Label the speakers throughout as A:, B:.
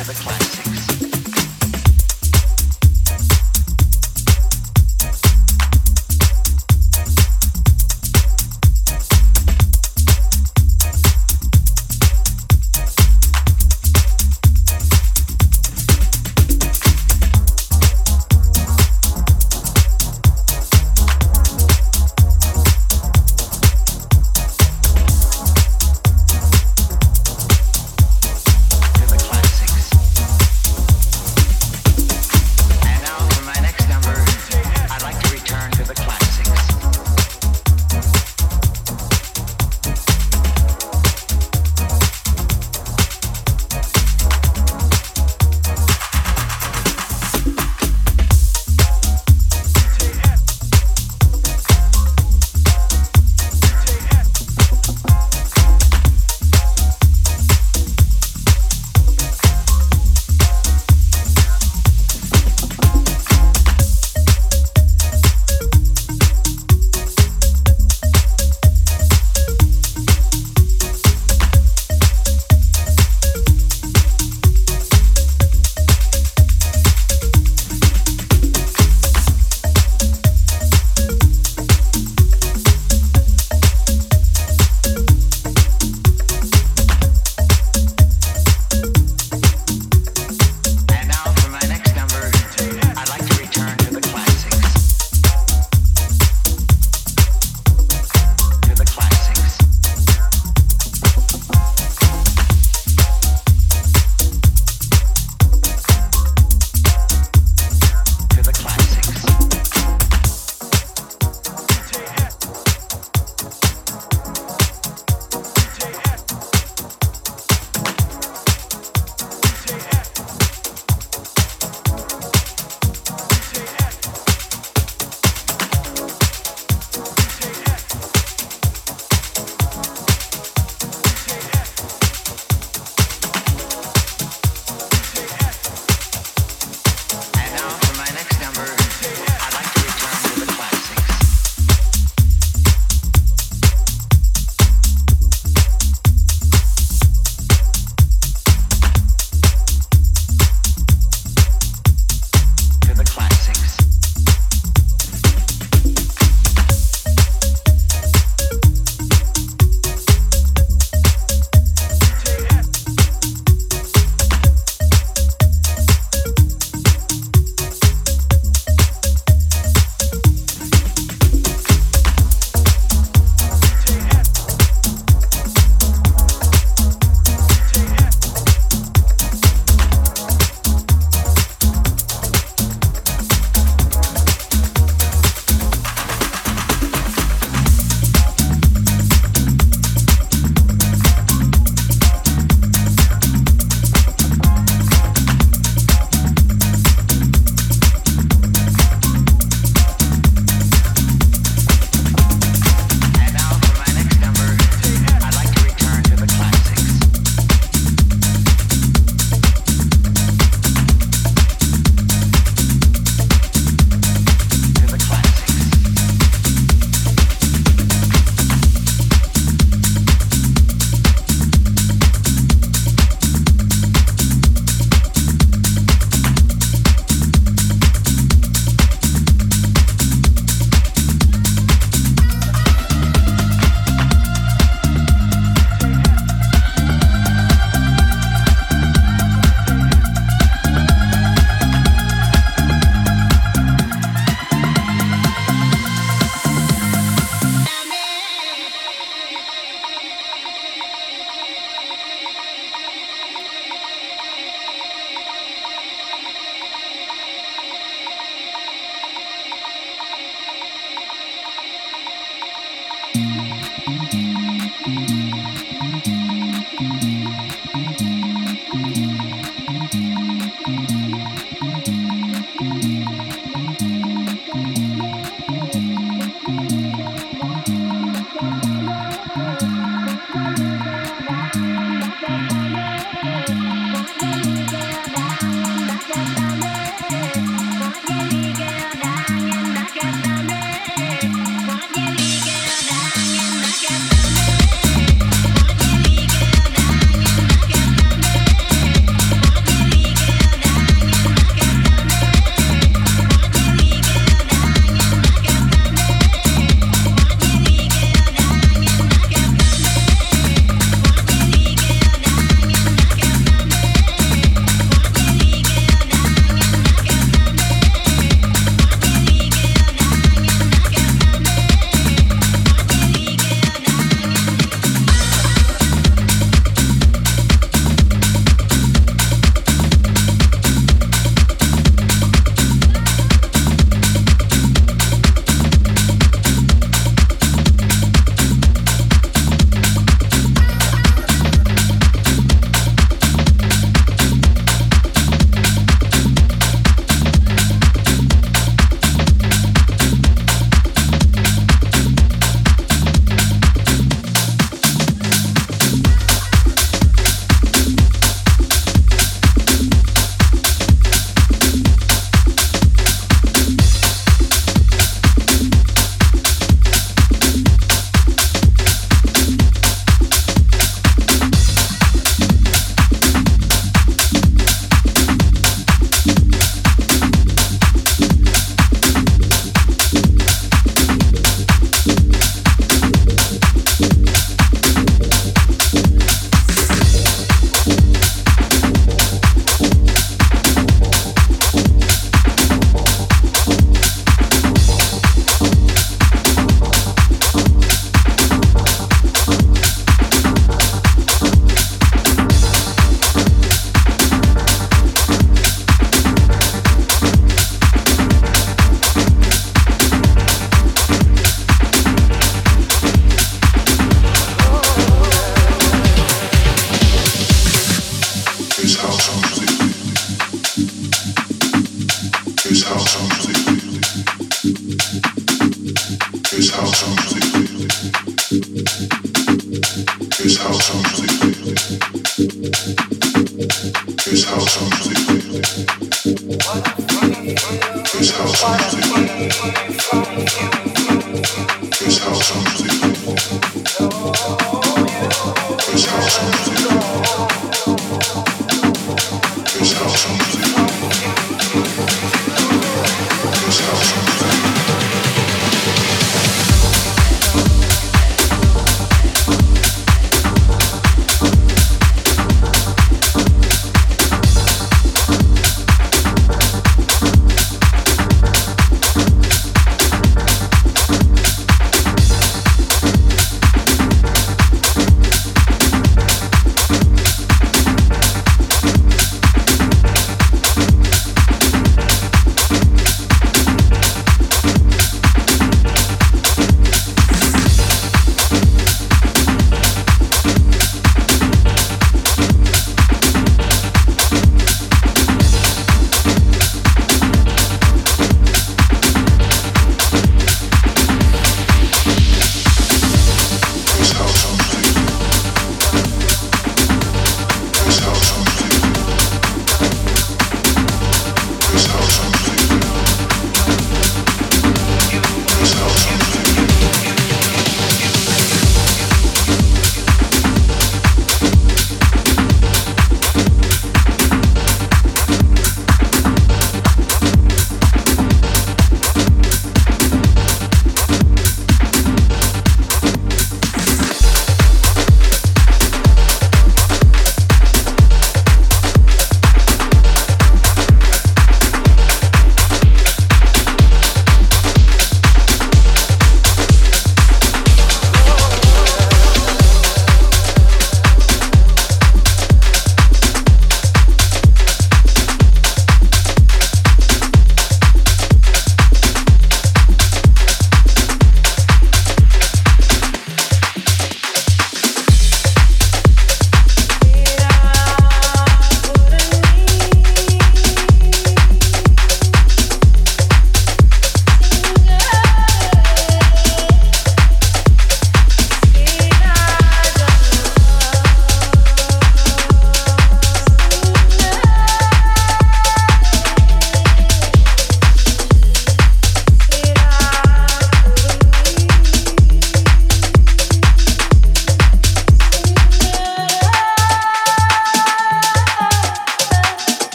A: to the classics.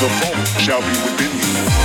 B: The funk shall be within you.